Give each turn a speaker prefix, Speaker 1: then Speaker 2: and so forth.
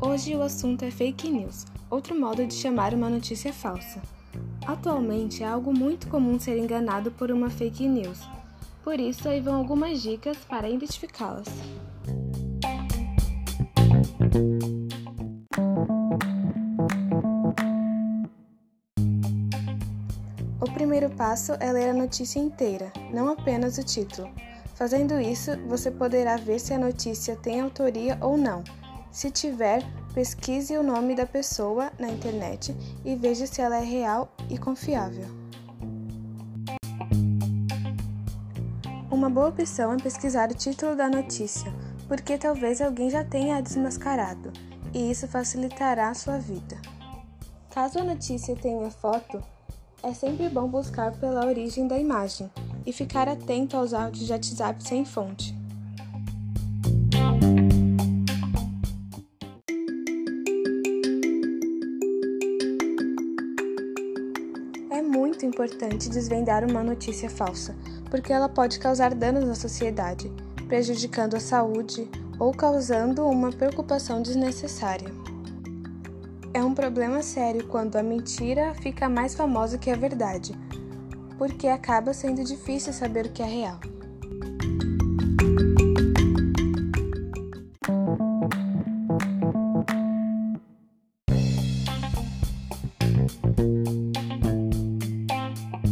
Speaker 1: Hoje o assunto é fake news, outro modo de chamar uma notícia falsa. Atualmente é algo muito comum ser enganado por uma fake news, por isso aí vão algumas dicas para identificá-las. O primeiro passo é ler a notícia inteira, não apenas o título. Fazendo isso, você poderá ver se a notícia tem autoria ou não. Se tiver, pesquise o nome da pessoa na internet e veja se ela é real e confiável. Uma boa opção é pesquisar o título da notícia, porque talvez alguém já tenha a desmascarado, e isso facilitará a sua vida. Caso a notícia tenha foto, é sempre bom buscar pela origem da imagem e ficar atento aos áudios de WhatsApp sem fonte. É muito importante desvendar uma notícia falsa, porque ela pode causar danos na sociedade, prejudicando a saúde ou causando uma preocupação desnecessária. É um problema sério quando a mentira fica mais famosa que a verdade, porque acaba sendo difícil saber o que é real.